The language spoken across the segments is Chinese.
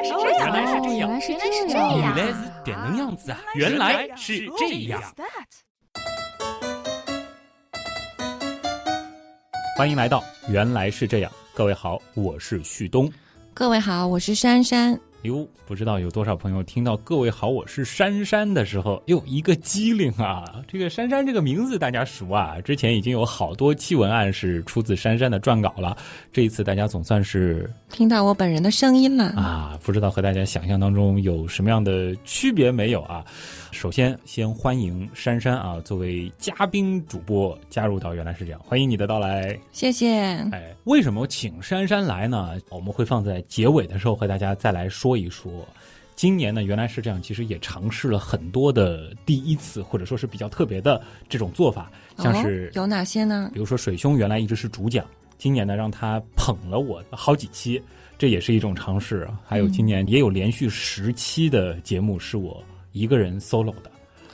来是这样，原来是这样，原来是这样，原来是这样子啊！原来是这样。欢迎来到《原来是这样》，各位好，我是旭东。各位好，我是珊珊。哟，不知道有多少朋友听到“各位好，我是珊珊”的时候，哟，一个机灵啊！这个珊珊这个名字大家熟啊，之前已经有好多期文案是出自珊珊的撰稿了。这一次大家总算是听到我本人的声音了啊！不知道和大家想象当中有什么样的区别没有啊？首先，先欢迎珊珊啊，作为嘉宾主播加入到原来是这样，欢迎你的到来，谢谢。哎，为什么请珊珊来呢？我们会放在结尾的时候和大家再来说一说。今年呢，原来是这样，其实也尝试了很多的第一次，或者说是比较特别的这种做法，像是有哪些呢？比如说水兄原来一直是主讲，今年呢让他捧了我好几期，这也是一种尝试。还有今年也有连续十期的节目是我。一个人 solo 的，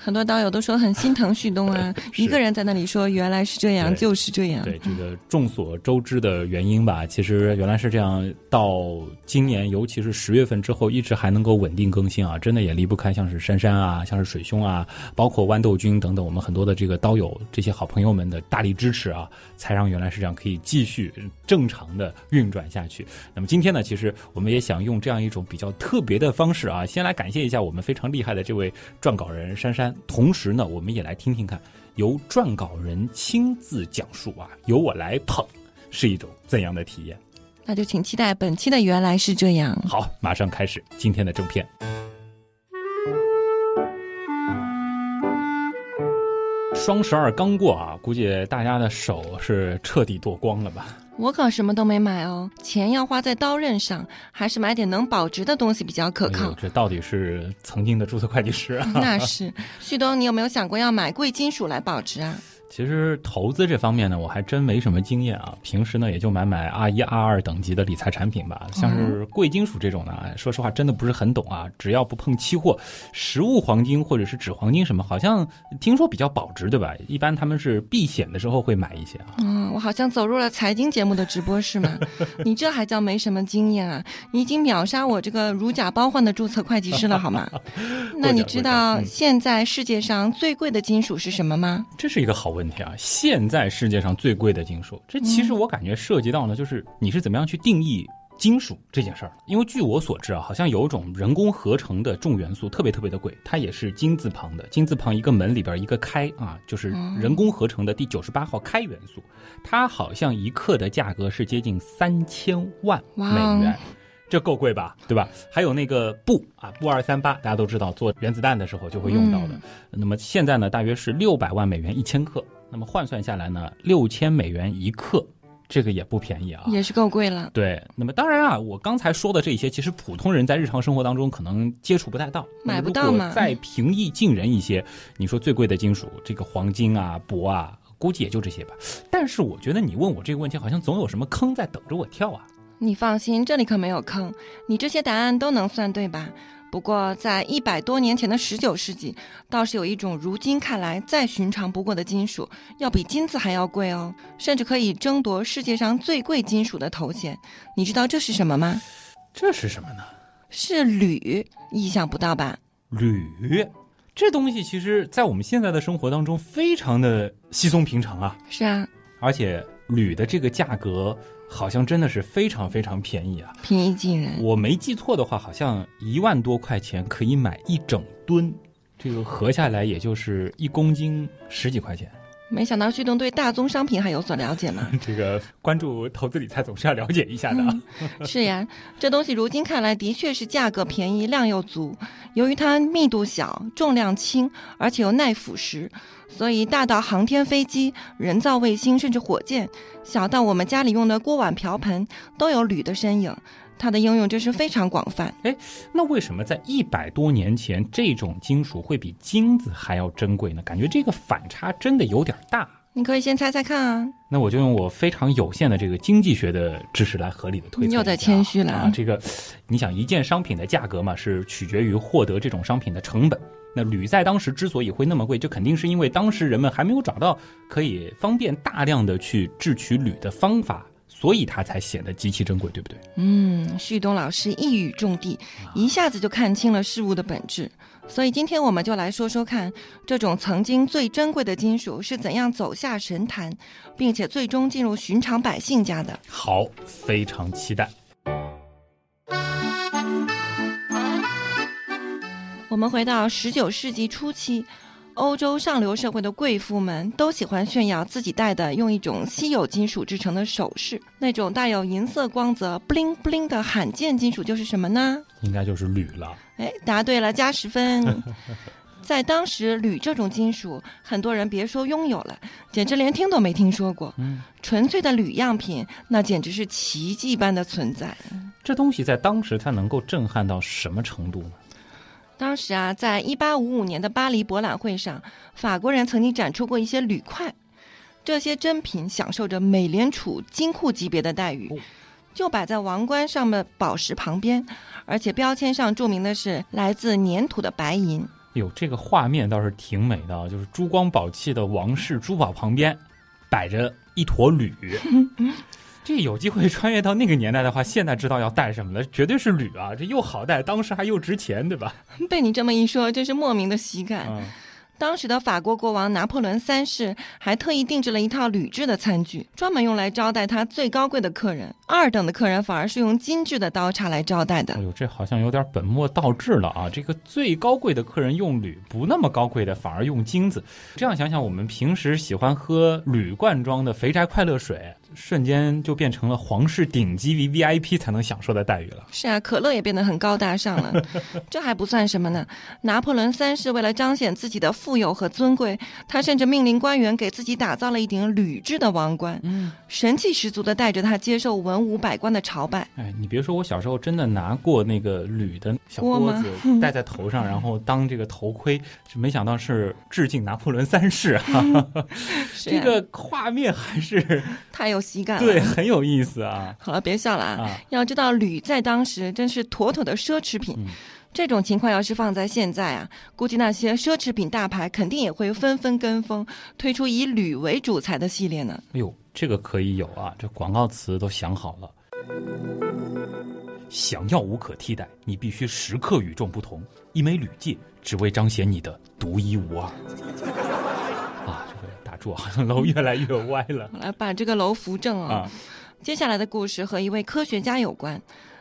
很多导友都说很心疼旭东啊，一个人在那里说原来是这样，就是这样。对这个众所周知的原因吧，其实原来是这样。到今年，尤其是十月份之后，一直还能够稳定更新啊，真的也离不开像是珊珊啊，像是水兄啊，包括豌豆君等等，我们很多的这个刀友这些好朋友们的大力支持啊，才让原来是这样可以继续正常的运转下去。那么今天呢，其实我们也想用这样一种比较特别的方式啊，先来感谢一下我们非常厉害的这位撰稿人珊珊，同时呢，我们也来听听看由撰稿人亲自讲述啊，由我来捧是一种怎样的体验。那就请期待本期的原来是这样。好，马上开始今天的正片。双十二刚过啊，估计大家的手是彻底剁光了吧？我可什么都没买哦，钱要花在刀刃上，还是买点能保值的东西比较可靠。这到底是曾经的注册会计师啊？那是，旭东，你有没有想过要买贵金属来保值啊？其实投资这方面呢，我还真没什么经验啊。平时呢，也就买买 R 一、R 二等级的理财产品吧。像是贵金属这种呢，说实话真的不是很懂啊。只要不碰期货、实物黄金或者是纸黄金什么，好像听说比较保值，对吧？一般他们是避险的时候会买一些啊。嗯，我好像走入了财经节目的直播室嘛。你这还叫没什么经验啊？你已经秒杀我这个如假包换的注册会计师了，好吗？那你知道现在世界上最贵的金属是什么吗？这是一个好。问题啊！现在世界上最贵的金属，这其实我感觉涉及到呢，就是你是怎么样去定义金属这件事儿。因为据我所知啊，好像有一种人工合成的重元素特别特别的贵，它也是金字旁的，金字旁一个门里边一个开啊，就是人工合成的第九十八号开元素，它好像一克的价格是接近三千万美元。这够贵吧，对吧？还有那个布啊，布二三八，大家都知道做原子弹的时候就会用到的。那么现在呢，大约是六百万美元一千克。那么换算下来呢，六千美元一克，这个也不便宜啊，也是够贵了。对，那么当然啊，我刚才说的这些，其实普通人在日常生活当中可能接触不太到，买不到嘛。再平易近人一些，你说最贵的金属，这个黄金啊、铂啊，估计也就这些吧。但是我觉得你问我这个问题，好像总有什么坑在等着我跳啊。你放心，这里可没有坑，你这些答案都能算对吧？不过在一百多年前的十九世纪，倒是有一种如今看来再寻常不过的金属，要比金子还要贵哦，甚至可以争夺世界上最贵金属的头衔。你知道这是什么吗？这是什么呢？是铝，意想不到吧？铝，这东西其实在我们现在的生活当中非常的稀松平常啊。是啊，而且铝的这个价格。好像真的是非常非常便宜啊！平易近人。我没记错的话，好像一万多块钱可以买一整吨，这个合下来也就是一公斤十几块钱。没想到旭东对大宗商品还有所了解呢。这个关注投资理财总是要了解一下的啊。是呀，这东西如今看来的确是价格便宜、量又足。由于它密度小、重量轻，而且又耐腐蚀，所以大到航天飞机、人造卫星，甚至火箭，小到我们家里用的锅碗瓢盆，都有铝的身影。它的应用真是非常广泛。哎，那为什么在一百多年前，这种金属会比金子还要珍贵呢？感觉这个反差真的有点大。你可以先猜猜看啊。那我就用我非常有限的这个经济学的知识来合理的推测。你又在谦虚了啊！这个，你想一件商品的价格嘛，是取决于获得这种商品的成本。那铝在当时之所以会那么贵，就肯定是因为当时人们还没有找到可以方便大量的去制取铝的方法。所以它才显得极其珍贵，对不对？嗯，旭东老师一语中的，一下子就看清了事物的本质。所以今天我们就来说说看，这种曾经最珍贵的金属是怎样走下神坛，并且最终进入寻常百姓家的。好，非常期待。我们回到十九世纪初期，欧洲上流社会的贵妇们都喜欢炫耀自己戴的用一种稀有金属制成的首饰。那种带有银色光泽、bling bling 的罕见金属就是什么呢？应该就是铝了。哎，答对了，加十分。在当时，铝这种金属，很多人别说拥有了，简直连听都没听说过。嗯，纯粹的铝样品，那简直是奇迹般的存在。这东西在当时它能够震撼到什么程度呢？当时啊，在一八五五年的巴黎博览会上，法国人曾经展出过一些铝块，这些珍品享受着美联储金库级别的待遇，就摆在王冠上的宝石旁边，而且标签上注明的是来自粘土的白银。哟，这个画面倒是挺美的，就是珠光宝气的王室珠宝旁边，摆着一坨铝。这有机会穿越到那个年代的话，现在知道要带什么了，绝对是铝啊！这又好带，当时还又值钱，对吧？被你这么一说，真是莫名的喜感。当时的法国国王拿破仑三世还特意定制了一套铝制的餐具，专门用来招待他最高贵的客人。二等的客人反而是用精致的刀叉来招待的。哎呦，这好像有点本末倒置了啊！这个最高贵的客人用铝，不那么高贵的反而用金子。这样想想，我们平时喜欢喝铝罐装的肥宅快乐水。瞬间就变成了皇室顶级 V V I P 才能享受的待遇了。是啊，可乐也变得很高大上了。这还不算什么呢。拿破仑三世为了彰显自己的富有和尊贵，他甚至命令官员给自己打造了一顶铝制的王冠，嗯，神气十足的带着他接受文武百官的朝拜。哎，你别说，我小时候真的拿过那个铝的小锅子 戴在头上，然后当这个头盔，没想到是致敬拿破仑三世啊。这个画面还是太有。喜感对，很有意思啊！好了，别笑了啊！要知道，铝在当时真是妥妥的奢侈品。这种情况要是放在现在啊，估计那些奢侈品大牌肯定也会纷纷跟风，推出以铝为主材的系列呢。哎呦，这个可以有啊！这广告词都想好了。想要无可替代，你必须时刻与众不同。一枚铝戒，只为彰显你的独一无二。好像楼越来越歪了，来 把这个楼扶正啊！接下来的故事和一位科学家有关。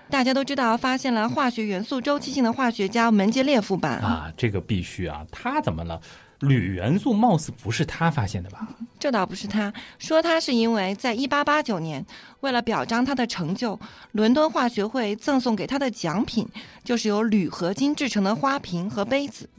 大家都知道，发现了化学元素周期性的化学家门捷列夫吧？啊，这个必须啊！他怎么了？铝元素貌似不是他发现的吧？这倒不是他说，他是因为在一八八九年，为了表彰他的成就，伦敦化学会赠送给他的奖品就是由铝合金制成的花瓶和杯子。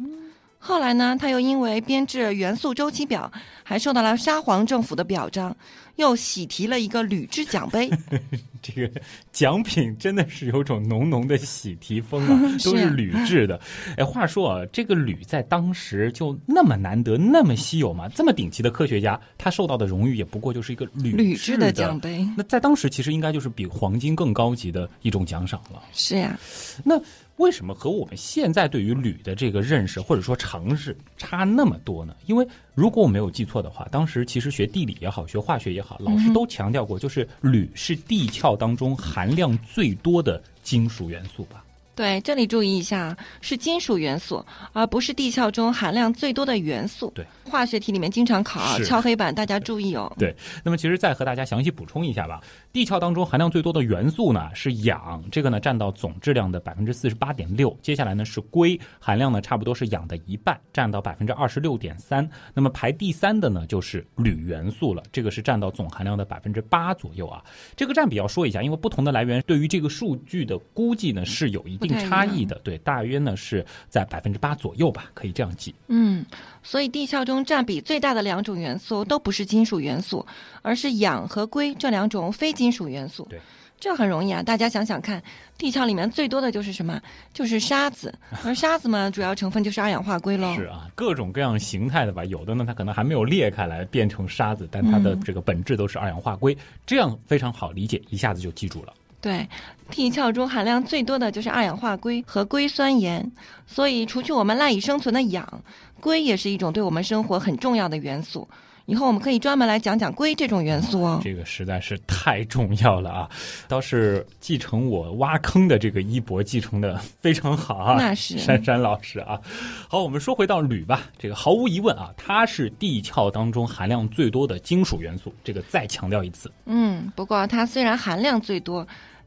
后来呢，他又因为编制元素周期表，还受到了沙皇政府的表彰，又喜提了一个铝制奖杯。这个奖品真的是有种浓浓的喜提风啊，都是铝制的。哎，话说啊，这个铝在当时就那么难得、那么稀有吗？这么顶级的科学家，他受到的荣誉也不过就是一个铝制的奖杯。那在当时其实应该就是比黄金更高级的一种奖赏了。是呀，那。为什么和我们现在对于铝的这个认识或者说常识差那么多呢？因为如果我没有记错的话，当时其实学地理也好，学化学也好，老师都强调过，就是铝是地壳当中含量最多的金属元素吧。对，这里注意一下，是金属元素，而不是地壳中含量最多的元素。对，化学题里面经常考，敲黑板，大家注意哦。对，那么其实再和大家详细补充一下吧。地壳当中含量最多的元素呢是氧，这个呢占到总质量的百分之四十八点六。接下来呢是硅，含量呢差不多是氧的一半，占到百分之二十六点三。那么排第三的呢就是铝元素了，这个是占到总含量的百分之八左右啊。这个占比要说一下，因为不同的来源对于这个数据的估计呢是有一定。差异的对，大约呢是在百分之八左右吧，可以这样记。嗯，所以地壳中占比最大的两种元素都不是金属元素，而是氧和硅这两种非金属元素。对，这很容易啊，大家想想看，地壳里面最多的就是什么？就是沙子，而沙子嘛，主要成分就是二氧化硅喽。是啊，各种各样形态的吧，有的呢它可能还没有裂开来变成沙子，但它的这个本质都是二氧化硅，这样非常好理解，一下子就记住了。对，地壳中含量最多的就是二氧化硅和硅酸盐，所以除去我们赖以生存的氧，硅也是一种对我们生活很重要的元素。以后我们可以专门来讲讲硅这种元素哦。这个实在是太重要了啊！倒是继承我挖坑的这个衣钵，继承的非常好啊。那是珊珊老师啊。好，我们说回到铝吧，这个毫无疑问啊，它是地壳当中含量最多的金属元素。这个再强调一次。嗯，不过它虽然含量最多，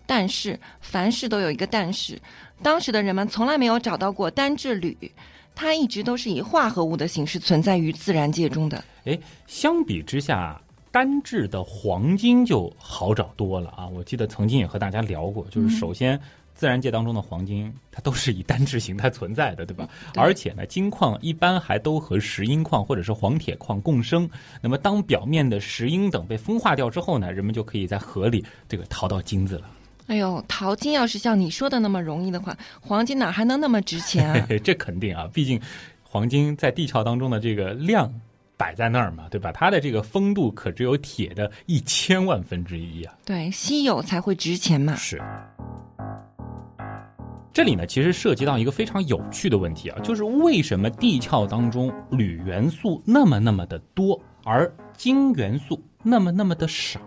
但是凡事都有一个但是，当时的人们从来没有找到过单质铝。它一直都是以化合物的形式存在于自然界中的。哎，相比之下，单质的黄金就好找多了啊！我记得曾经也和大家聊过，就是首先，自然界当中的黄金它都是以单质形态存在的，对吧？而且呢，金矿一般还都和石英矿或者是黄铁矿共生。那么，当表面的石英等被风化掉之后呢，人们就可以在河里这个淘到金子了。哎呦，淘金要是像你说的那么容易的话，黄金哪还能那么值钱啊？这肯定啊，毕竟黄金在地壳当中的这个量摆在那儿嘛，对吧？它的这个风度可只有铁的一千万分之一啊。对，稀有才会值钱嘛。是。这里呢，其实涉及到一个非常有趣的问题啊，就是为什么地壳当中铝元素那么那么的多，而金元素那么那么的少？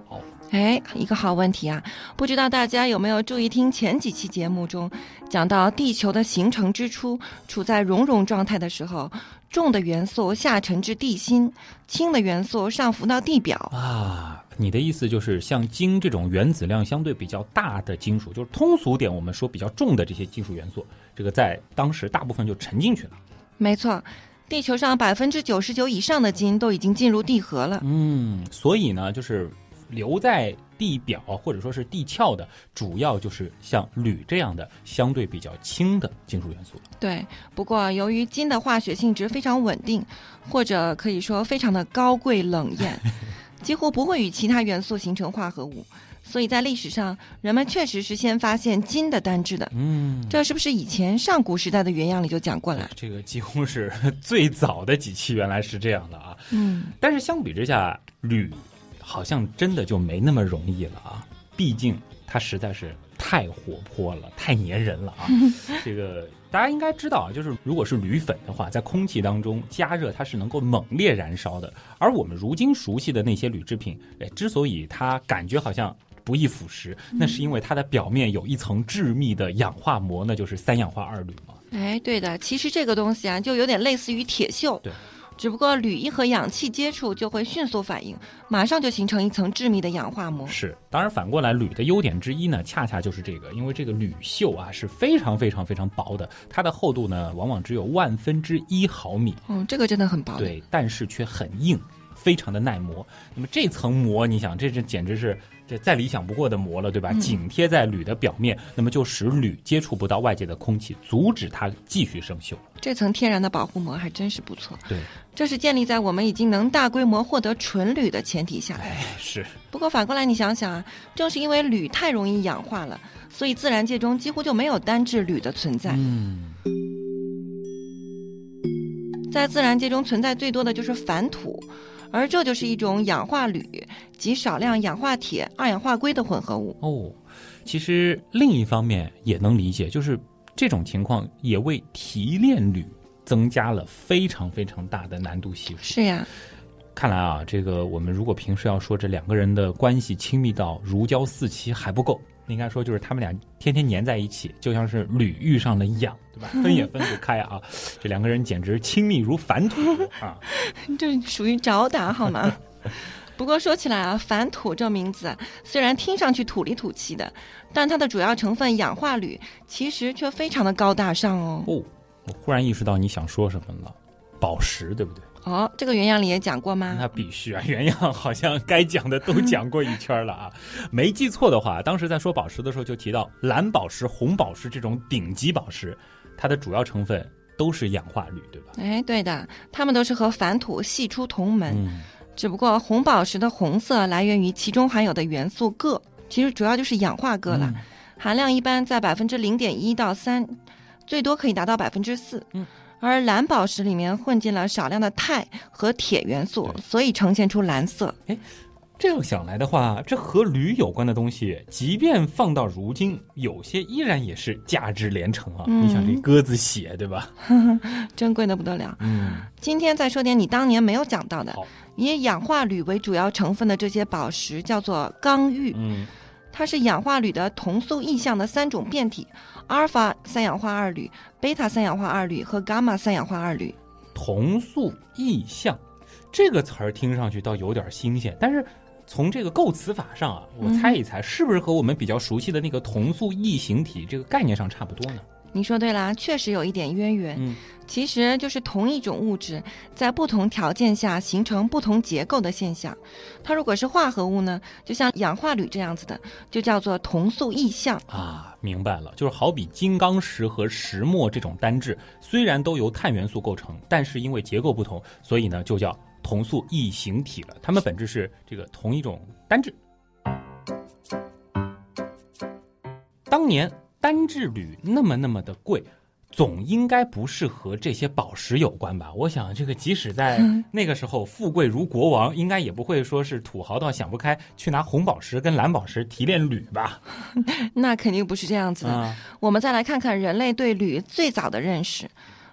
哎，一个好问题啊！不知道大家有没有注意听前几期节目中讲到地球的形成之初，处在熔融状态的时候，重的元素下沉至地心，轻的元素上浮到地表啊。你的意思就是像金这种原子量相对比较大的金属，就是通俗点，我们说比较重的这些金属元素，这个在当时大部分就沉进去了。没错，地球上百分之九十九以上的金都已经进入地核了。嗯，所以呢，就是。留在地表或者说是地壳的，主要就是像铝这样的相对比较轻的金属元素了。对，不过由于金的化学性质非常稳定，或者可以说非常的高贵冷艳，几乎不会与其他元素形成化合物，所以在历史上人们确实是先发现金的单质的。嗯，这是不是以前上古时代的原样里就讲过了？这个几乎是最早的几期原来是这样的啊。嗯，但是相比之下，铝。好像真的就没那么容易了啊！毕竟它实在是太活泼了，太粘人了啊！这个大家应该知道啊，就是如果是铝粉的话，在空气当中加热，它是能够猛烈燃烧的。而我们如今熟悉的那些铝制品，哎，之所以它感觉好像不易腐蚀，那是因为它的表面有一层致密的氧化膜，那就是三氧化二铝嘛。哎，对的，其实这个东西啊，就有点类似于铁锈。对。只不过铝一和氧气接触就会迅速反应，马上就形成一层致密的氧化膜。是，当然反过来，铝的优点之一呢，恰恰就是这个，因为这个铝锈啊是非常非常非常薄的，它的厚度呢往往只有万分之一毫米。嗯，这个真的很薄。对，但是却很硬，非常的耐磨。那么这层膜，你想，这这简直是。这再理想不过的膜了，对吧？紧贴在铝的表面，那么就使铝接触不到外界的空气，阻止它继续生锈。这层天然的保护膜还真是不错。对，这是建立在我们已经能大规模获得纯铝的前提下。哎，是。不过反过来你想想啊，正是因为铝太容易氧化了，所以自然界中几乎就没有单质铝的存在。嗯。在自然界中存在最多的就是矾土。而这就是一种氧化铝及少量氧化铁、二氧化硅的混合物哦。其实另一方面也能理解，就是这种情况也为提炼铝增加了非常非常大的难度系数。是呀，看来啊，这个我们如果平时要说这两个人的关系亲密到如胶似漆还不够。应该说，就是他们俩天天粘在一起，就像是铝遇上了氧，对吧？分也分不开啊！这两个人简直亲密如反土啊！这属于找打好吗？不过说起来啊，反土这名字虽然听上去土里土气的，但它的主要成分氧化铝其实却非常的高大上哦。哦，我忽然意识到你想说什么了，宝石，对不对？哦，这个原样里也讲过吗？那必须啊，原样好像该讲的都讲过一圈了啊。没记错的话，当时在说宝石的时候就提到蓝宝石、红宝石这种顶级宝石，它的主要成分都是氧化铝，对吧？哎，对的，它们都是和矾土系出同门。嗯，只不过红宝石的红色来源于其中含有的元素铬，其实主要就是氧化铬了，含量一般在百分之零点一到三，最多可以达到百分之四。嗯。而蓝宝石里面混进了少量的钛和铁元素，所以呈现出蓝色。哎，这样想来的话，这和铝有关的东西，即便放到如今，有些依然也是价值连城啊！嗯你想这鸽子血，对吧？珍贵的不得了。嗯，今天再说点你当年没有讲到的，以氧化铝为主要成分的这些宝石叫做刚玉，嗯，它是氧化铝的同素异相的三种变体：阿尔法三氧化二铝、贝塔三氧化二铝和伽马三氧化二铝。同素异象这个词儿听上去倒有点新鲜，但是从这个构词法上啊，我猜一猜，是不是和我们比较熟悉的那个同素异形体这个概念上差不多呢？你说对啦，确实有一点渊源。嗯，其实就是同一种物质在不同条件下形成不同结构的现象。它如果是化合物呢，就像氧化铝这样子的，就叫做同素异象。啊，明白了，就是好比金刚石和石墨这种单质，虽然都由碳元素构成，但是因为结构不同，所以呢就叫同素异形体了。它们本质是这个同一种单质。当年单质铝那么那么的贵。总应该不是和这些宝石有关吧？我想，这个即使在那个时候富贵如国王，应该也不会说是土豪到想不开去拿红宝石跟蓝宝石提炼铝吧？那肯定不是这样子的。啊，我们再来看看人类对铝最早的认识。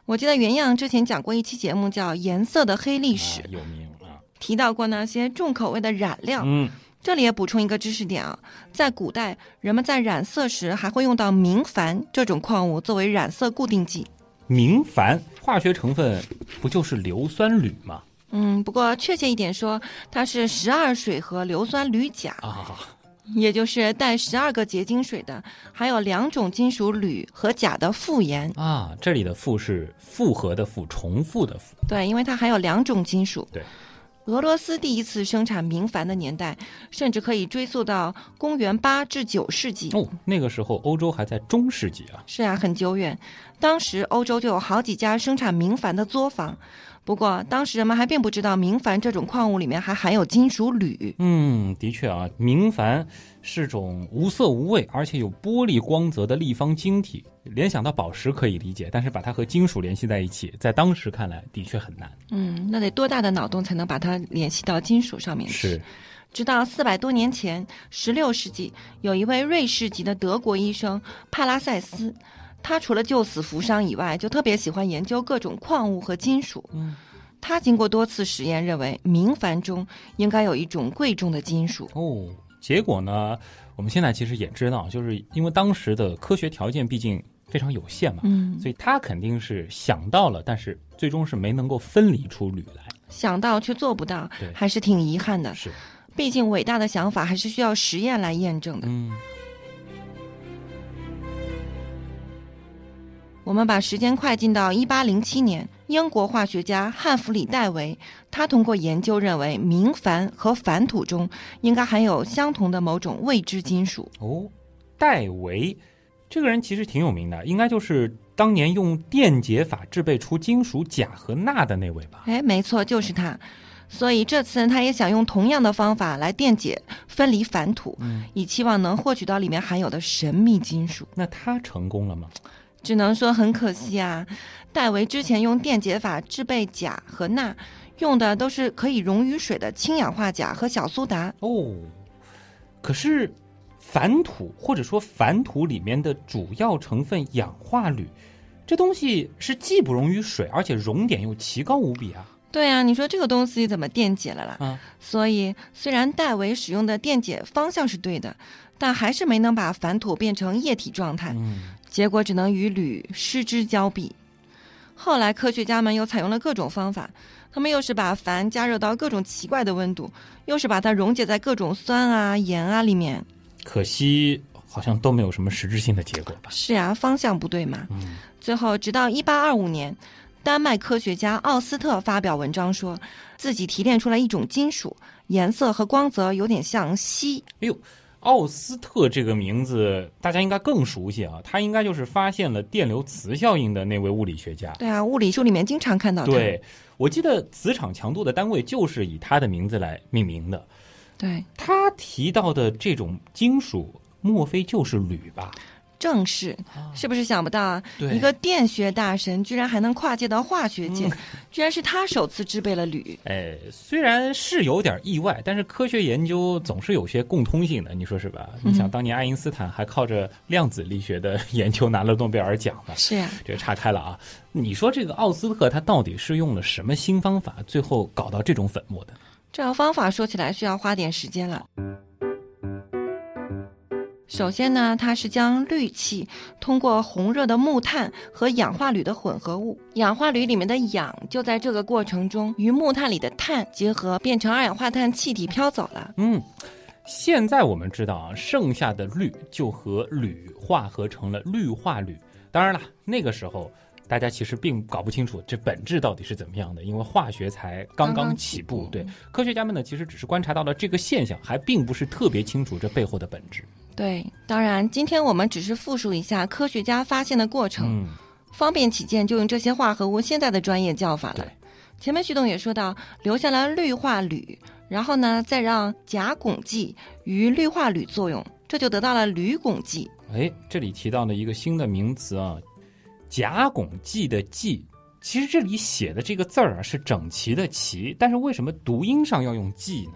我记得原样之前讲过一期节目叫《颜色的黑历史》，啊有名啊，提到过那些重口味的染料。嗯，这里也补充一个知识点啊，在古代，人们在染色时还会用到明矾这种矿物作为染色固定剂。明矾化学成分不就是硫酸铝吗？嗯，不过确切一点说，它是十二水合硫酸铝钾，啊，也就是带十二个结晶水的，还有两种金属铝和钾的复盐。啊，这里的复是复合的复，重复的复。对，因为它含有两种金属。对。俄罗斯第一次生产明矾的年代，甚至可以追溯到公元八至九世纪。哦，那个时候欧洲还在中世纪啊。是啊，很久远。当时欧洲就有好几家生产明矾的作坊，不过当时人们还并不知道明矾这种矿物里面还含有金属铝。嗯，的确啊，明矾是种无色无味，而且有玻璃光泽的立方晶体。联想到宝石可以理解，但是把它和金属联系在一起，在当时看来的确很难。嗯，那得多大的脑洞才能把它联系到金属上面去？是，直到四百多年前，十六世纪，有一位瑞士籍的德国医生帕拉塞斯，他除了救死扶伤以外，就特别喜欢研究各种矿物和金属。嗯，他经过多次实验，认为明矾中应该有一种贵重的金属。哦，结果呢，我们现在其实也知道，就是因为当时的科学条件毕竟非常有限嘛，嗯，所以他肯定是想到了，但是最终是没能够分离出铝来。想到却做不到对，还是挺遗憾的。是，毕竟伟大的想法还是需要实验来验证的。嗯，我们把时间快进到一八零七年，英国化学家汉弗里·戴维，他通过研究认为明矾和矾土中应该含有相同的某种未知金属。哦，戴维这个人其实挺有名的，应该就是当年用电解法制备出金属钾和钠的那位吧？哎，没错，就是他。所以这次他也想用同样的方法来电解分离矾土，嗯，以期望能获取到里面含有的神秘金属。那他成功了吗？只能说很可惜啊，戴维之前用电解法制备钾和钠，用的都是可以溶于水的氢氧化钾和小苏打。哦，可是矾土或者说矾土里面的主要成分氧化铝，这东西是既不溶于水，而且熔点又奇高无比啊！对啊，你说这个东西怎么电解了啦？啊，所以虽然戴维使用的电解方向是对的，但还是没能把矾土变成液体状态，嗯，结果只能与铝失之交臂。后来科学家们又采用了各种方法，他们又是把矾加热到各种奇怪的温度，又是把它溶解在各种酸啊、盐啊里面。可惜好像都没有什么实质性的结果吧？是啊，方向不对嘛。嗯，最后，直到一八二五年，丹麦科学家奥斯特发表文章说，自己提炼出来一种金属，颜色和光泽有点像锡。哎呦，奥斯特这个名字大家应该更熟悉啊，他应该就是发现了电流磁效应的那位物理学家。对啊，物理书里面经常看到它。对，我记得磁场强度的单位就是以他的名字来命名的。对，他提到的这种金属，莫非就是铝吧？郑氏，是不是想不到啊？一个电学大神居然还能跨界到化学界，嗯居然是他首次制备了铝。哎，虽然是有点意外，但是科学研究总是有些共通性的，你说是吧？你想，当年爱因斯坦还靠着量子力学的研究拿了诺贝尔奖呢。是呀、这个岔开了啊！你说这个奥斯特他到底是用了什么新方法，最后搞到这种粉末的？这个方法说起来需要花点时间了。首先呢，它是将氯气通过红热的木炭和氧化铝的混合物，氧化铝里面的氧就在这个过程中与木炭里的碳结合，变成二氧化碳气体飘走了。嗯，现在我们知道啊，剩下的氯就和铝化合成了氯化铝。当然了，那个时候大家其实并搞不清楚这本质到底是怎么样的，因为化学才刚刚刚刚起。步对，科学家们呢，其实只是观察到了这个现象，还并不是特别清楚这背后的本质。对，当然，今天我们只是复述一下科学家发现的过程，嗯，方便起见，就用这些化合物现在的专业叫法了。前面徐董也说到，留下了氯化铝，然后呢，再让甲汞剂与氯化铝作用，这就得到了铝汞剂。哎，这里提到了一个新的名词啊，甲汞剂的剂。其实这里写的这个字儿啊是整齐的齐，但是为什么读音上要用剂呢？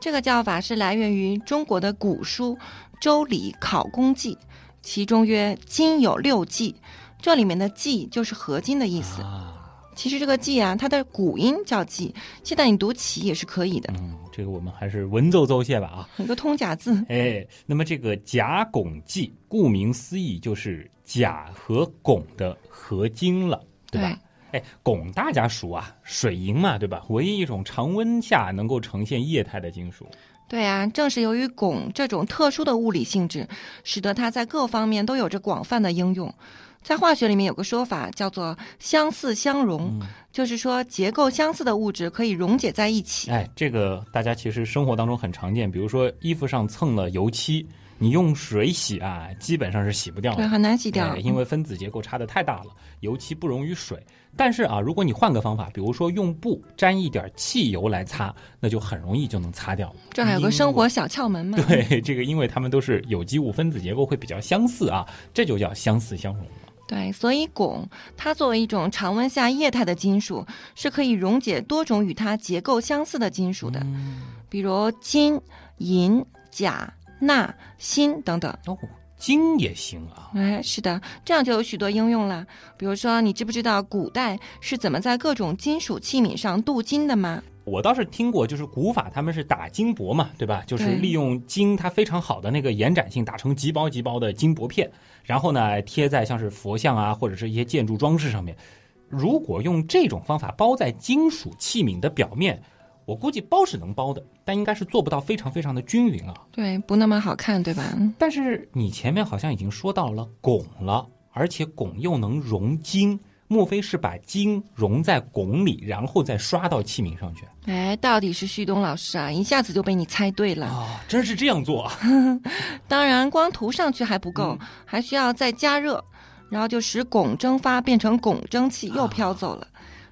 这个叫法是来源于中国的古书《周礼考工记》，其中曰：“金有六纪。”这里面的“纪”就是合金的意思。啊，其实这个“纪”啊，它的古音叫“纪”，现在你读“齐”也是可以的，嗯，这个我们还是文绉绉些吧啊。一个通假字。哎，那么这个甲汞剂，顾名思义就是甲和汞的合金了，对吧？哎，汞大家熟啊，水银嘛，对吧？唯一一种常温下能够呈现液态的金属。对啊，正是由于汞这种特殊的物理性质，使得它在各方面都有着广泛的应用。在化学里面有个说法叫做“相似相溶”，嗯就是说结构相似的物质可以溶解在一起。哎，这个大家其实生活当中很常见，比如说衣服上蹭了油漆，你用水洗啊，基本上是洗不掉的对，的。很难洗掉，哎因为分子结构差的太大了，油漆不溶于水。但是啊，如果你换个方法，比如说用布沾一点汽油来擦，那就很容易就能擦掉。这还有个生活小窍门嘛。对，这个因为它们都是有机物，分子结构会比较相似啊，这就叫相似相融。对，所以汞它作为一种常温下液态的金属，是可以溶解多种与它结构相似的金属的，比如金、银、钾、钠、锌等等。哦，金也行啊。哎，是的，这样就有许多应用了。比如说，你知不知道古代是怎么在各种金属器皿上镀金的吗？我倒是听过，就是古法他们是打金箔嘛，对吧？就是利用金它非常好的那个延展性，打成极薄极薄的金箔片，然后呢贴在像是佛像啊或者是一些建筑装饰上面。如果用这种方法包在金属器皿的表面，我估计包是能包的，但应该是做不到非常非常的均匀啊。对，不那么好看，对吧？但是你前面好像已经说到了汞了，而且汞又能溶金，莫非是把金溶在汞里，然后再刷到器皿上去哎，到底是旭东老师啊，一下子就被你猜对了。啊？真是这样做啊？当然，光涂上去还不够，还需要再加热，然后就使汞蒸发变成汞蒸气，又飘走了。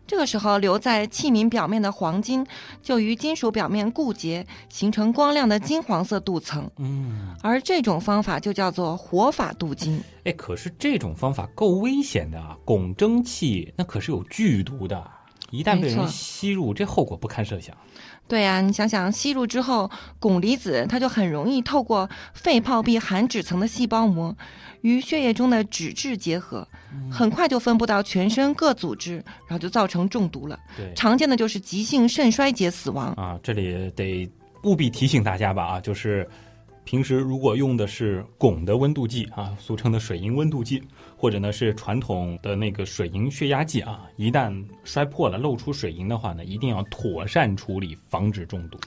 这个时候，留在器皿表面的黄金就与金属表面固结，形成光亮的金黄色镀层。嗯，而这种方法就叫做活法镀金。哎，可是这种方法够危险的啊！汞蒸气那可是有剧毒的，一旦被人吸入，这后果不堪设想。对呀、你想想，吸入之后，汞离子它就很容易透过肺泡壁含脂层的细胞膜，与血液中的脂质结合，很快就分布到全身各组织，然后就造成中毒了。对常见的就是急性肾衰竭死亡。啊，这里得务必提醒大家吧啊，就是平时如果用的是汞的温度计啊，俗称的水银温度计，或者呢是传统的那个水银血压计啊，一旦摔破了露出水银的话呢，一定要妥善处理，防止中毒。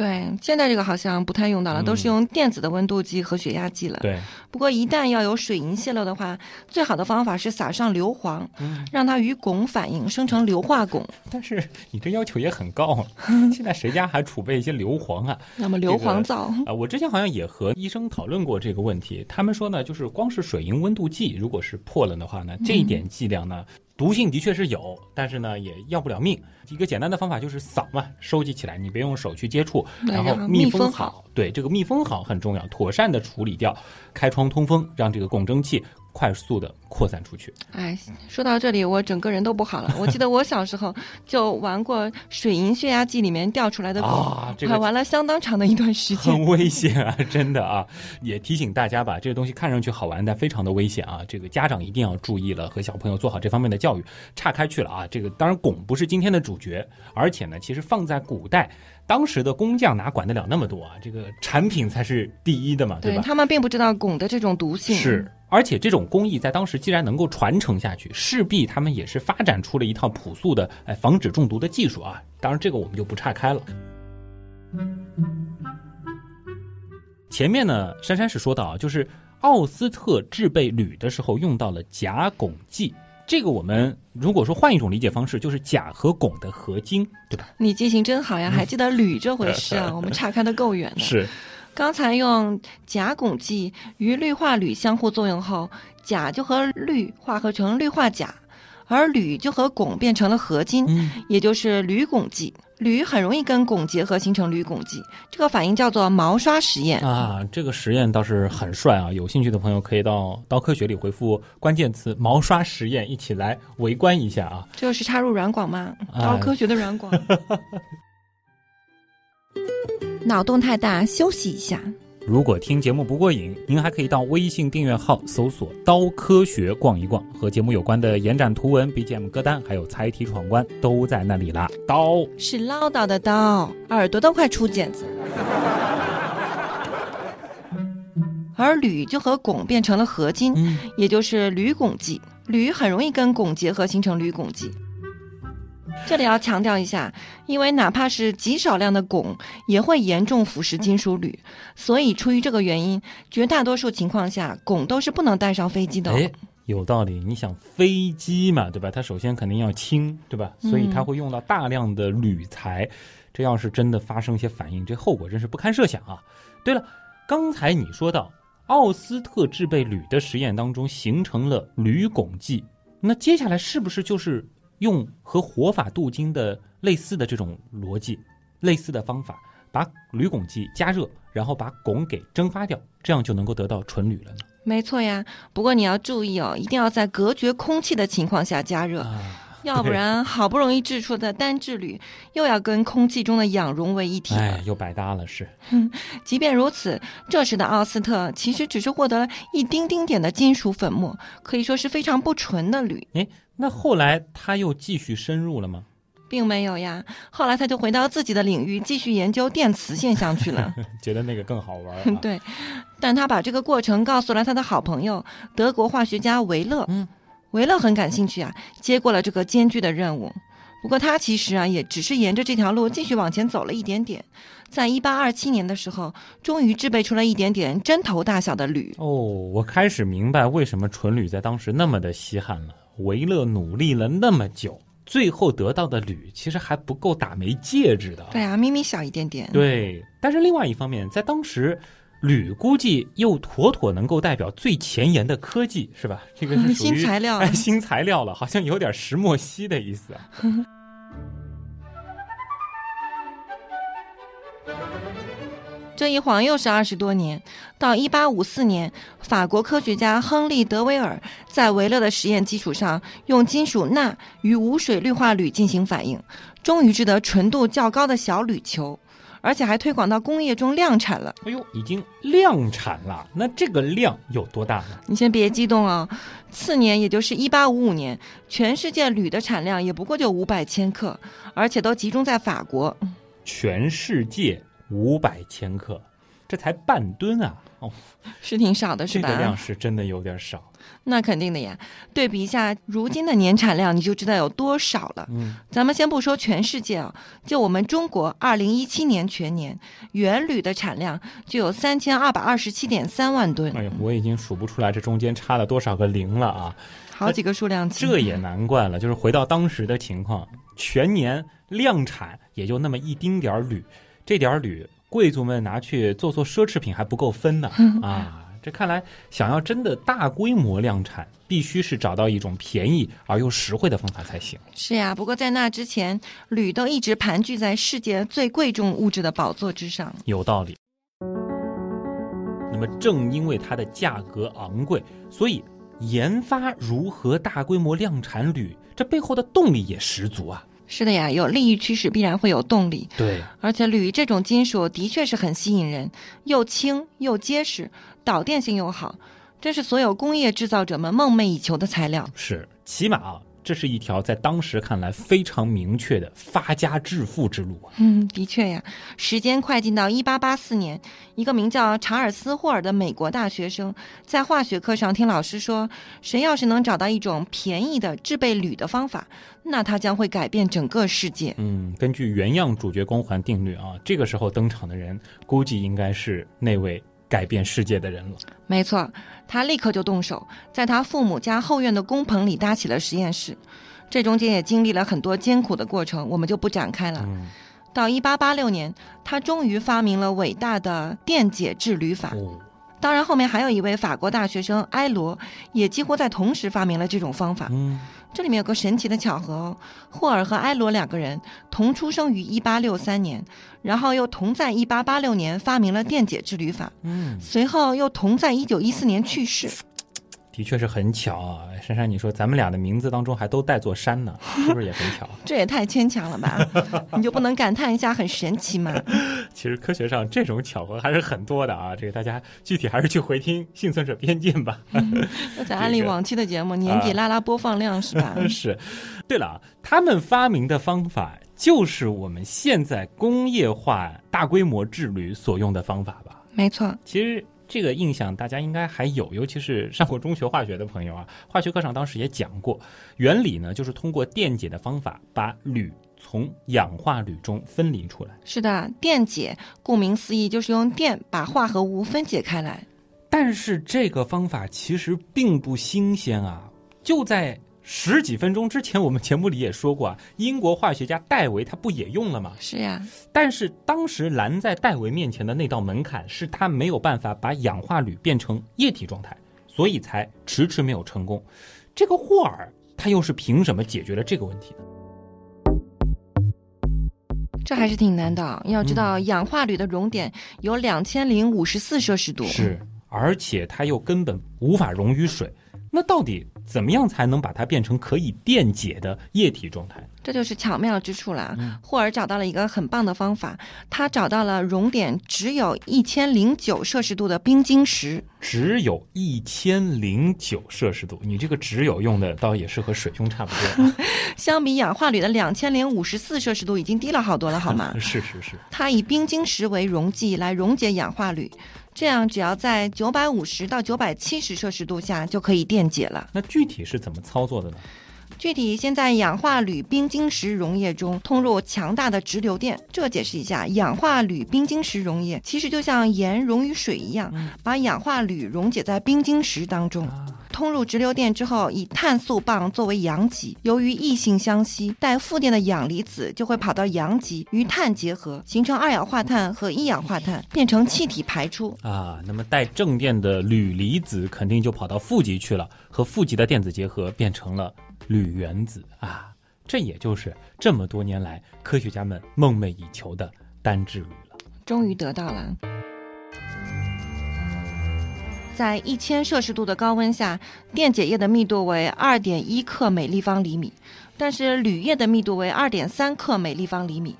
对，现在这个好像不太用到了，嗯都是用电子的温度计和血压计了。对，不过一旦要有水银泄漏的话，最好的方法是撒上硫磺，嗯让它与汞反应，生成硫化汞。但是你这要求也很高啊，现在谁家还储备一些硫磺啊？那么硫磺皂，啊，我之前好像也和医生讨论过这个问题，他们说呢，就是光是水银温度计，如果是破了的话呢，这一点剂量呢，毒性的确是有，但是呢也要不了命。一个简单的方法就是扫嘛，收集起来，你别用手去接触，然后密封好。对，这个密封好很重要，妥善的处理掉，开窗通风，让这个汞蒸气。快速的扩散出去。哎，说到这里，我整个人都不好了。我记得我小时候就玩过水银血压计里面掉出来的啊，还玩了相当长的一段时间，很危险啊，真的啊。也提醒大家吧，这个东西看上去好玩，但非常的危险啊。这个家长一定要注意了，和小朋友做好这方面的教育。岔开去了啊，这个当然汞不是今天的主角，而且呢，其实放在古代，当时的工匠哪管得了那么多啊？这个产品才是第一的嘛，对吧？他们并不知道汞的这种毒性是。而且这种工艺在当时既然能够传承下去，势必他们也是发展出了一套朴素的哎防止中毒的技术啊。当然这个我们就不岔开了。前面呢，珊珊是说到啊，就是奥斯特制备铝的时候用到了甲汞剂，这个我们如果说换一种理解方式，就是钾和汞的合金，对吧？你记性真好呀，还记得铝这回事啊？我们岔开的够远的。是。刚才用钾汞剂与氯化铝相互作用后，钾就和氯化合成氯化钾，而铝就和汞变成了合金，也就是铝汞剂。铝很容易跟汞结合形成铝汞剂，这个反应叫做毛刷实验啊。这个实验倒是很帅啊！有兴趣的朋友可以到刀科学里回复关键词“毛刷实验”，一起来围观一下啊。这是插入软广吗？刀科学的软广。脑洞太大，休息一下。如果听节目不过瘾，您还可以到微信订阅号搜索“刀科学”逛一逛，和节目有关的延展图文、BGM 歌单，还有猜题闯关都在那里啦。刀是唠叨的刀，耳朵都快出茧子。而铝就和汞变成了合金，也就是铝汞剂。铝很容易跟汞结合形成铝汞剂。这里要强调一下，因为哪怕是极少量的汞也会严重腐蚀金属铝，所以出于这个原因，绝大多数情况下汞都是不能带上飞机的。哎，有道理。你想飞机嘛，对吧？它首先肯定要轻，对吧？所以它会用到大量的铝材。这要是真的发生一些反应，这后果真是不堪设想啊！对了，刚才你说到奥斯特制备铝的实验当中形成了铝汞剂，那接下来是不是就是？用和活法镀金的类似的这种逻辑，类似的方法，把铝汞剂加热，然后把汞给蒸发掉，这样就能够得到纯铝了呢？没错呀，不过你要注意哦，一定要在隔绝空气的情况下加热，要不然好不容易制出的单质铝又要跟空气中的氧融为一体，哎，又白搭了是。即便如此，这时的奥斯特其实只是获得了一丁丁点的金属粉末，可以说是非常不纯的铝。哎。那后来他又继续深入了吗？并没有呀，后来他就回到自己的领域，继续研究电磁现象去了。觉得那个更好玩。对，但他把这个过程告诉了他的好朋友德国化学家维勒。嗯，维勒很感兴趣啊，接过了这个艰巨的任务。不过他其实啊，也只是沿着这条路继续往前走了一点点。在一八二七年的时候，终于制备出了一点点针头大小的铝。哦，我开始明白为什么纯铝在当时那么的稀罕了。维勒努力了那么久，最后得到的铝其实还不够打枚戒指的。对啊，咪咪小一点点。对，但是另外一方面，在当时，铝估计又妥妥能够代表最前沿的科技，是吧？这个是新材料，新材料了，好像有点石墨烯的意思啊。这一晃又是二十多年，到一八五四年，法国科学家亨利·德维尔在维勒的实验基础上，用金属钠与无水氯化铝进行反应，终于制得纯度较高的小铝球，而且还推广到工业中量产了。哎呦，已经量产了，那这个量有多大呢？你先别激动啊，次年也就是一八五五年，全世界铝的产量也不过就五百千克，而且都集中在法国。全世界。五百千克，这才半吨啊！哦，是挺少的，是吧？这个量是真的有点少。那肯定的呀，对比一下如今的年产量，你就知道有多少了。嗯，咱们先不说全世界啊，就我们中国，二零一七年全年原铝的产量就有三千二百二十七点三万吨。哎呀，我已经数不出来这中间差了多少个零了啊！好几个数量级。这也难怪了，就是回到当时的情况，全年量产也就那么一丁点儿铝。这点铝，贵族们拿去做做奢侈品还不够分呢 啊！这看来想要真的大规模量产，必须是找到一种便宜而又实惠的方法才行。是呀，不过在那之前，铝都一直盘踞在世界最贵重物质的宝座之上。有道理。那么正因为它的价格昂贵，所以研发如何大规模量产铝，这背后的动力也十足啊。是的呀，有利益驱使，必然会有动力。对，而且铝这种金属的确是很吸引人，又轻又结实，导电性又好，这是所有工业制造者们梦寐以求的材料。是，起码啊，这是一条在当时看来非常明确的发家致富之路啊。嗯，的确呀。时间快进到一八八四年，一个名叫查尔斯·霍尔的美国大学生在化学课上听老师说，谁要是能找到一种便宜的制备铝的方法，那他将会改变整个世界。嗯，根据原样主角光环定律啊，这个时候登场的人，估计应该是那位改变世界的人了。没错，他立刻就动手，在他父母家后院的工棚里搭起了实验室。这中间也经历了很多艰苦的过程，我们就不展开了。嗯，到一八八六年，他终于发明了伟大的电解质铝法。哦，当然，后面还有一位法国大学生埃罗，也几乎在同时发明了这种方法。嗯，这里面有个神奇的巧合哦，霍尔和埃罗两个人同出生于一八六三年，然后又同在一八八六年发明了电解质铝法，嗯，随后又同在一九一四年去世。的确是很巧啊。珊珊，你说咱们俩的名字当中还都带座山呢，是不是也很巧？这也太牵强了吧？你就不能感叹一下很神奇吗？其实科学上这种巧合还是很多的啊。这个大家具体还是去回听《幸存者偏见》吧。那在安利往期的节目，年底拉拉播放量是吧？是。对了啊，他们发明的方法就是我们现在工业化大规模制铝所用的方法吧？没错，其实这个印象大家应该还有，尤其是上过中学化学的朋友啊，化学课上当时也讲过，原理呢就是通过电解的方法把铝从氧化铝中分离出来。是的，电解顾名思义就是用电把化合物分解开来。但是这个方法其实并不新鲜啊，就在十几分钟之前，我们节目里也说过啊，英国化学家戴维他不也用了吗？是呀，但是当时拦在戴维面前的那道门槛是他没有办法把氧化铝变成液体状态，所以才迟迟没有成功。这个霍尔他又是凭什么解决了这个问题呢？这还是挺难的。要知道，氧化铝的熔点有两千零五十四摄氏度。是，而且它又根本无法溶于水。那到底怎么样才能把它变成可以电解的液体状态？这就是巧妙之处了。霍尔找到了一个很棒的方法，他找到了熔点只有一千零九摄氏度的冰晶石。只有一千零九摄氏度，你这个只有用的倒也是和水兄差不多啊。相比氧化铝的两千零五十四摄氏度，已经低了好多了，好吗？是是是，它以冰晶石为溶剂来溶解氧化铝，这样只要在九百五十到九百七十摄氏度下就可以电解了。那具体是怎么操作的呢？具体先在氧化铝冰晶石溶液中通入强大的直流电。这解释一下，氧化铝冰晶石溶液其实就像盐溶于水一样，把氧化铝溶解在冰晶石当中。通入直流电之后，以碳素棒作为阳极，由于异性相吸，带负电的氧离子就会跑到阳极，与碳结合，形成二氧化碳和一氧化碳，变成气体排出。啊，那么带正电的铝离子肯定就跑到负极去了，和负极的电子结合，变成了铝原子啊。这也就是这么多年来科学家们梦寐以求的单质铝了。终于得到了。在一千摄氏度的高温下，电解液的密度为二点一克每立方厘米，但是铝液的密度为二点三克每立方厘米，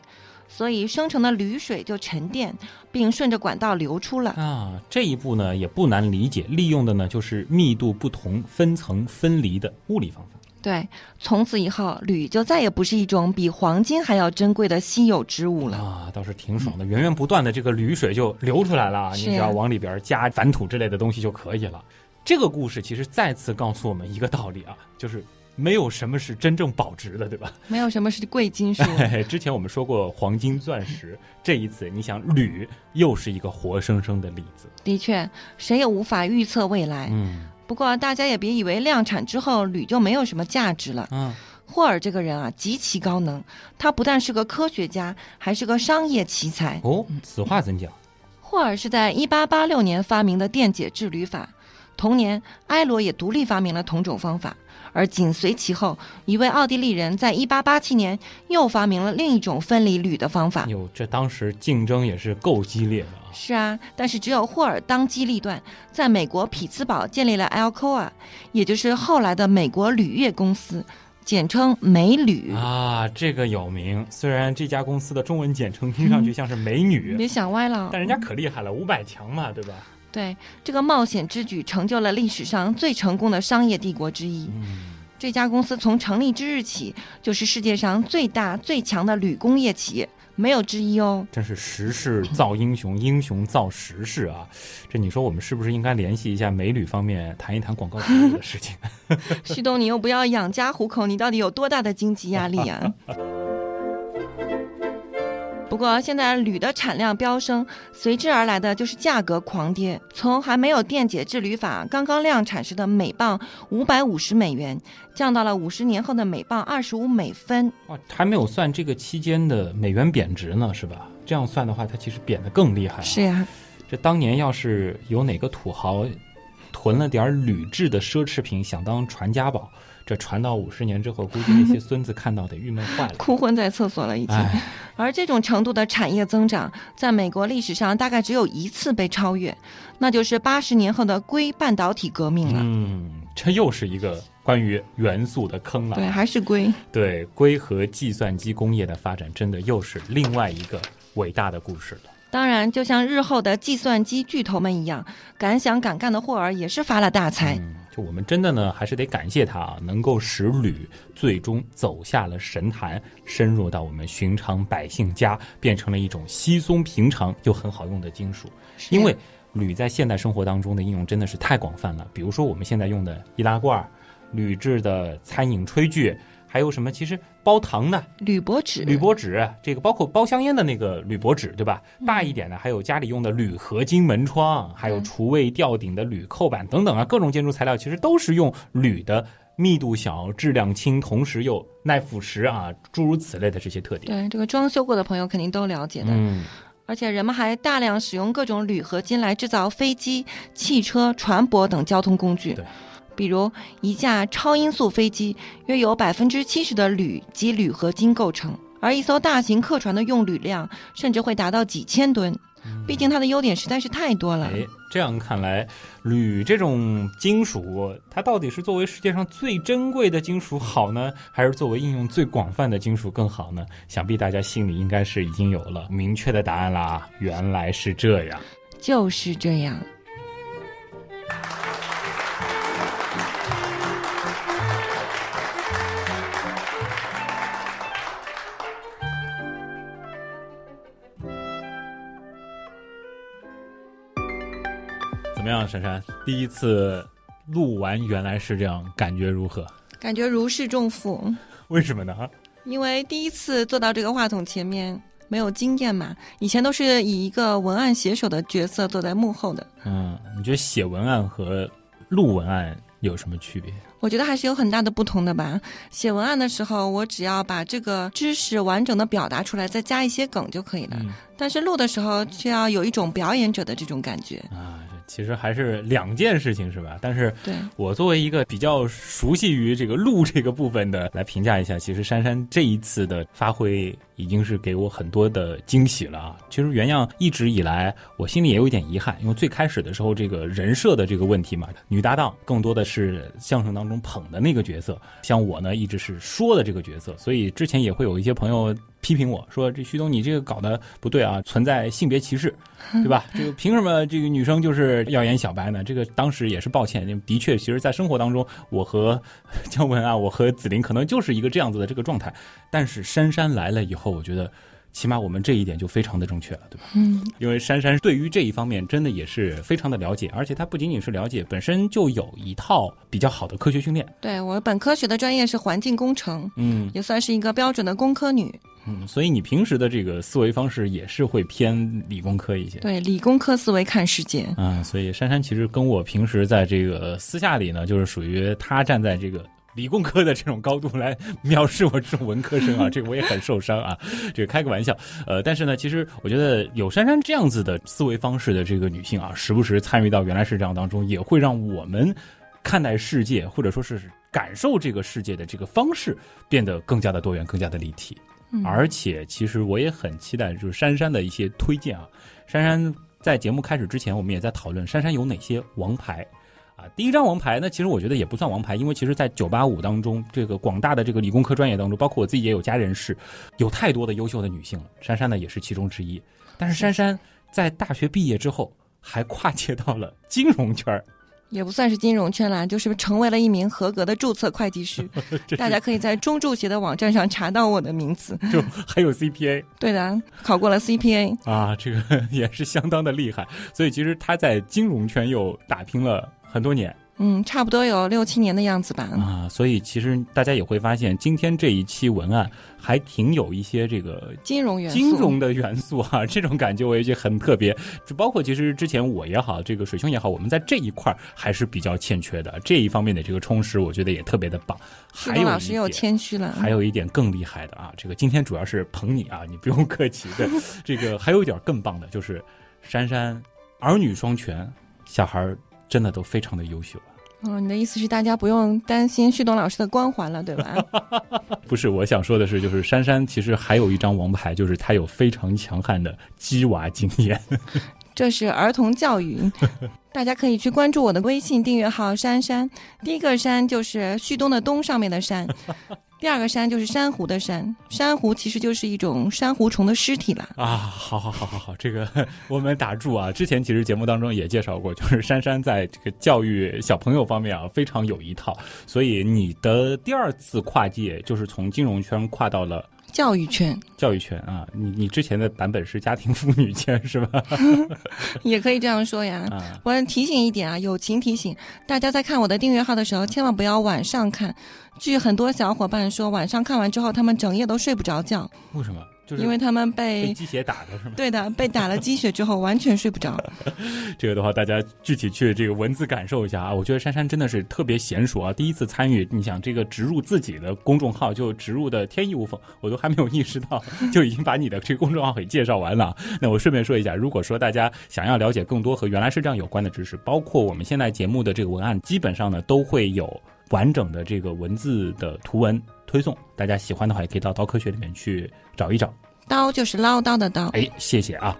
所以生成的铝水就沉淀，并顺着管道流出了。啊，这一步呢也不难理解，利用的呢就是密度不同、分层分离的物理方法。对，从此以后，铝就再也不是一种比黄金还要珍贵的稀有之物了。啊，倒是挺爽的，源源不断的这个铝水就流出来了，你只要往里边加矾土之类的东西就可以了。这个故事其实再次告诉我们一个道理啊，就是没有什么是真正保值的，对吧？没有什么是贵金属。之前我们说过黄金、钻石，这一次你想铝又是一个活生生的例子。的确，谁也无法预测未来。嗯不过大家也别以为量产之后铝就没有什么价值了。嗯，霍尔这个人啊，极其高能，他不但是个科学家，还是个商业奇才。哦，此话怎讲？霍尔是在1886年发明的电解质铝法，同年埃罗也独立发明了同种方法。而紧随其后，一位奥地利人在1887年又发明了另一种分离铝的方法。哟，这当时竞争也是够激烈的啊！是啊，但是只有霍尔当机立断，在美国匹兹堡建立了 Alcoa，也就是后来的美国铝业公司，简称美铝。啊，这个有名。虽然这家公司的中文简称听上去像是美女，别想歪了。但人家可厉害了，五百强嘛，对吧？对，这个冒险之举成就了历史上最成功的商业帝国之一。这家公司从成立之日起，就是世界上最大最强的铝工业企业，没有之一哦。真是时势造英雄，英雄造时势啊！这你说我们是不是应该联系一下美女方面，谈一谈广告的事情？旭东，你又不要养家糊口，你到底有多大的经济压力啊？不过现在铝的产量飙升，随之而来的就是价格狂跌。从还没有电解质铝法刚刚量产时的每磅五百五十美元，降到了五十年后的每磅二十五美分。哇，还没有算这个期间的美元贬值呢，是吧？这样算的话，它其实贬得更厉害。是呀，这当年要是有哪个土豪囤了点铝制的奢侈品，想当传家宝。这传到五十年之后，估计那些 孙子看到得郁闷坏了，哭昏在厕所了已经。而这种程度的产业增长，在美国历史上大概只有一次被超越，那就是八十年后的硅半导体革命了。嗯，这又是一个关于元素的坑了。对，还是硅。对，硅和计算机工业的发展，真的又是另外一个伟大的故事了。当然，就像日后的计算机巨头们一样，敢想敢干的霍尔也是发了大财。就我们真的呢，还是得感谢他啊，能够使铝最终走下了神坛，深入到我们寻常百姓家，变成了一种稀松平常又很好用的金属。因为铝在现代生活当中的应用真的是太广泛了，比如说我们现在用的易拉罐、铝制的餐饮炊具。还有什么？其实包糖的铝箔纸，铝箔纸，这个包括包香烟的那个铝箔纸，对吧？大一点的还有家里用的铝合金门窗，还有厨卫吊顶的铝扣板等等啊，各种建筑材料其实都是用铝的，密度小、质量轻，同时又耐腐蚀啊，诸如此类的这些特点。对，这个装修过的朋友肯定都了解的。嗯，而且人们还大量使用各种铝合金来制造飞机、汽车、船舶等交通工具。对。比如一架超音速飞机约有百分之七十的铝及铝合金构成，而一艘大型客船的用铝量甚至会达到几千吨。毕竟它的优点实在是太多了。哎，这样看来，铝这种金属，它到底是作为世界上最珍贵的金属好呢，还是作为应用最广泛的金属更好呢？想必大家心里应该是已经有了明确的答案啦。原来是这样，就是这样。样，珊珊？第一次录完原来是这样，感觉如何？感觉如释重负。为什么呢？因为第一次坐到这个话筒前面，没有经验嘛。以前都是以一个文案写手的角色坐在幕后的。嗯，你觉得写文案和录文案有什么区别？我觉得还是有很大的不同的吧。写文案的时候，我只要把这个知识完整的表达出来，再加一些梗就可以了。但是录的时候，却要有一种表演者的这种感觉啊。其实还是两件事情，是吧？但是，对我作为一个比较熟悉于这个路这个部分的来评价一下，其实珊珊这一次的发挥已经是给我很多的惊喜了啊！其实原样一直以来，我心里也有一点遗憾，因为最开始的时候这个人设的这个问题嘛，女搭档更多的是相声当中捧的那个角色，像我呢一直是说的这个角色，所以之前也会有一些朋友。批评我说：“这徐东，你这个搞的不对啊，存在性别歧视，对吧？这个凭什么这个女生就是要演小白呢？这个当时也是抱歉，的确，其实，在生活当中，我和姜文啊，我和紫菱可能就是一个这样子的这个状态。但是珊珊来了以后，我觉得。”起码我们这一点就非常的正确了，对吧？嗯，因为珊珊对于这一方面真的也是非常的了解，而且她不仅仅是了解，本身就有一套比较好的科学训练。对我本科学的专业是环境工程，嗯，也算是一个标准的工科女。嗯，所以你平时的这个思维方式也是会偏理工科一些。对，理工科思维看世界。嗯，所以珊珊其实跟我平时在这个私下里呢，就是属于她站在这个。理工科的这种高度来藐视我这种文科生啊，这个我也很受伤啊。这个开个玩笑，呃，但是呢，其实我觉得有珊珊这样子的思维方式的这个女性啊，时不时参与到原来是这样当中，也会让我们看待世界或者说是感受这个世界的这个方式变得更加的多元，更加的立体。而且，其实我也很期待，就是珊珊的一些推荐啊。珊珊在节目开始之前，我们也在讨论珊珊有哪些王牌。啊，第一张王牌呢，其实我觉得也不算王牌，因为其实，在九八五当中，这个广大的这个理工科专业当中，包括我自己也有家人是，有太多的优秀的女性了。珊珊呢，也是其中之一。但是珊珊在大学毕业之后，还跨界到了金融圈儿。也不算是金融圈啦，就是成为了一名合格的注册会计师。大家可以在中注协的网站上查到我的名字。就还有 CPA。对的，考过了 CPA。啊，这个 也是相当的厉害。所以其实他在金融圈又打拼了很多年。嗯，差不多有六七年的样子吧。啊，所以其实大家也会发现，今天这一期文案还挺有一些这个金融元素、金融的元素啊，这种感觉我也觉得很特别。就包括其实之前我也好，这个水兄也好，我们在这一块还是比较欠缺的。这一方面的这个充实，我觉得也特别的棒。还有老师又谦虚了。还有一点更厉害的啊，这个今天主要是捧你啊，你不用客气的。这个还有一点更棒的，就是珊珊儿女双全，小孩真的都非常的优秀。哦，你的意思是大家不用担心旭东老师的光环了，对吧？不是，我想说的是，就是珊珊其实还有一张王牌，就是她有非常强悍的鸡娃经验。这是儿童教育，大家可以去关注我的微信订阅号“珊珊”。第一个“珊”就是旭东的“东”上面的“山”。第二个山就是珊瑚的山，珊瑚其实就是一种珊瑚虫的尸体了啊！好好好好好，这个 我们打住啊！之前其实节目当中也介绍过，就是珊珊在这个教育小朋友方面啊，非常有一套。所以你的第二次跨界就是从金融圈跨到了。教育圈，教育圈啊！你你之前的版本是家庭妇女圈是吧？也可以这样说呀。我提醒一点啊，友情提醒，大家在看我的订阅号的时候，千万不要晚上看。据很多小伙伴说，晚上看完之后，他们整夜都睡不着觉。为什么？因为他们被鸡血打的是吗？对的，被打了鸡血之后完全睡不着。这个的话，大家具体去这个文字感受一下啊。我觉得珊珊真的是特别娴熟啊，第一次参与，你想这个植入自己的公众号就植入的天衣无缝，我都还没有意识到，就已经把你的这个公众号给介绍完了。那我顺便说一下，如果说大家想要了解更多和原来是这样有关的知识，包括我们现在节目的这个文案，基本上呢都会有完整的这个文字的图文推送。大家喜欢的话，也可以到刀科学里面去找一找。刀就是唠叨的刀。哎，谢谢啊。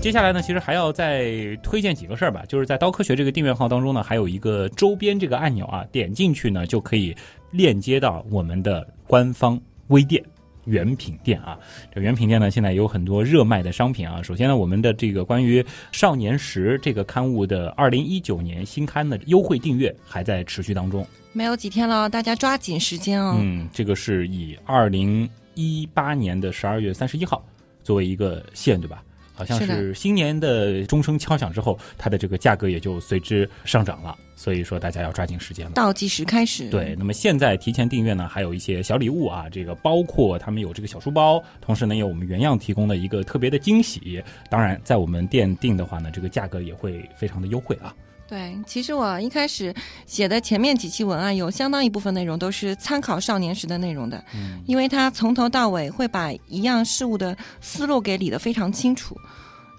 接下来呢，其实还要再推荐几个事儿吧。就是在刀科学这个订阅号当中呢，还有一个周边这个按钮啊，点进去呢就可以链接到我们的官方微店。原品店啊，这原品店呢，现在有很多热卖的商品啊。首先呢，我们的这个关于《少年时》这个刊物的二零一九年新刊的优惠订阅还在持续当中，没有几天了，大家抓紧时间哦。嗯，这个是以二零一八年的十二月三十一号作为一个线，对吧？好像是新年的钟声敲响之后，它的这个价格也就随之上涨了。所以说，大家要抓紧时间了。倒计时开始。对，那么现在提前订阅呢，还有一些小礼物啊，这个包括他们有这个小书包，同时呢有我们原样提供的一个特别的惊喜。当然，在我们店订的话呢，这个价格也会非常的优惠啊。对，其实我一开始写的前面几期文案，有相当一部分内容都是参考少年时的内容的，嗯，因为他从头到尾会把一样事物的思路给理得非常清楚。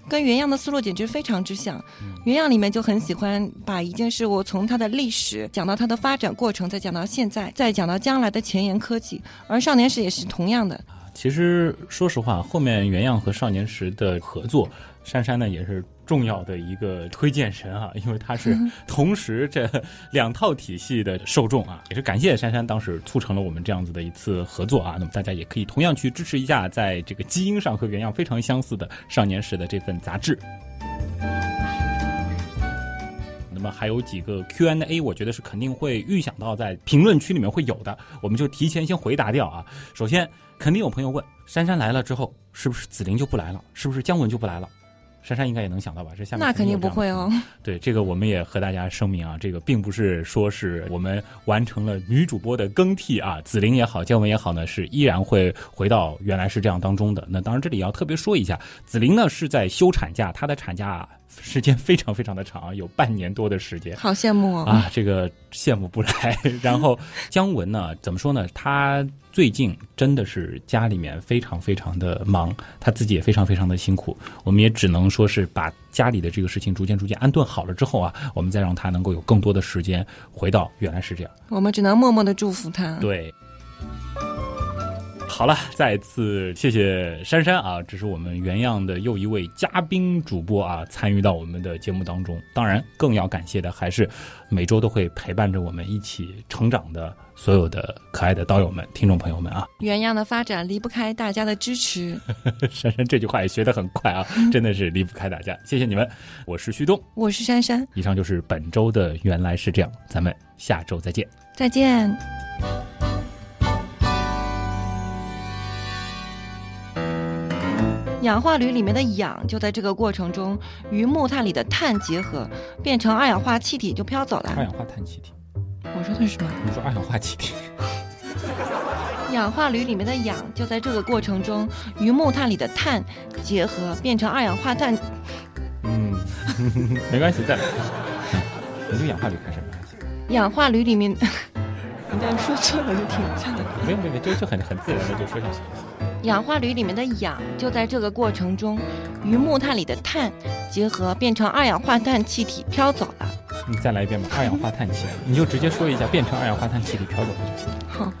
跟原样的思路简直非常之像，原样里面就很喜欢把一件事物从它的历史讲到它的发展过程，再讲到现在，再讲到将来的前沿科技。而少年时也是同样的。其实说实话，后面原样和少年时的合作，珊珊呢也是。重要的一个推荐神啊，因为他是同时这两套体系的受众啊，也是感谢珊珊当时促成了我们这样子的一次合作啊。那么大家也可以同样去支持一下，在这个基因上和原样非常相似的少年时的这份杂志。那么还有几个 Q&A，我觉得是肯定会预想到在评论区里面会有的，我们就提前先回答掉啊。首先，肯定有朋友问，珊珊来了之后，是不是紫菱就不来了？是不是姜文就不来了？珊珊应该也能想到吧？这下面那肯定不会哦。对，这个我们也和大家声明啊，这个并不是说是我们完成了女主播的更替啊，紫菱也好，姜文也好呢，是依然会回到原来是这样当中的。那当然，这里要特别说一下，紫菱呢是在休产假，她的产假时间非常非常的长，有半年多的时间。好羡慕哦！啊，这个羡慕不来。然后姜文呢，怎么说呢？他最近真的是家里面非常非常的忙，他自己也非常非常的辛苦。我们也只能说是把家里的这个事情逐渐逐渐安顿好了之后啊，我们再让他能够有更多的时间回到原来是这样。我们只能默默的祝福他。对。好了，再次谢谢珊珊啊，这是我们原样的又一位嘉宾主播啊，参与到我们的节目当中。当然，更要感谢的还是每周都会陪伴着我们一起成长的所有的可爱的刀友们、听众朋友们啊。原样的发展离不开大家的支持。珊珊这句话也学得很快啊，真的是离不开大家，谢谢你们。我是旭东，我是珊珊。以上就是本周的原来是这样，咱们下周再见。再见。氧化铝里面的氧就在这个过程中与木炭里的碳结合，变成二氧化气体就飘走了。二氧化碳气体，我说的是什么？你说二氧化气体。氧化铝里面的氧就在这个过程中与木炭里的碳结合，变成二氧化碳。嗯，没关系，再来。你就氧化铝开始没关系。氧化铝里面，你这样说错了就停下来。没有没有，就就很很自然的就说下去。氧化铝里面的氧就在这个过程中与木炭里的碳结合，变成二氧化碳气体飘走了。你再来一遍吧，二氧化碳气体，你就直接说一下，变成二氧化碳气体飘走了就行。好。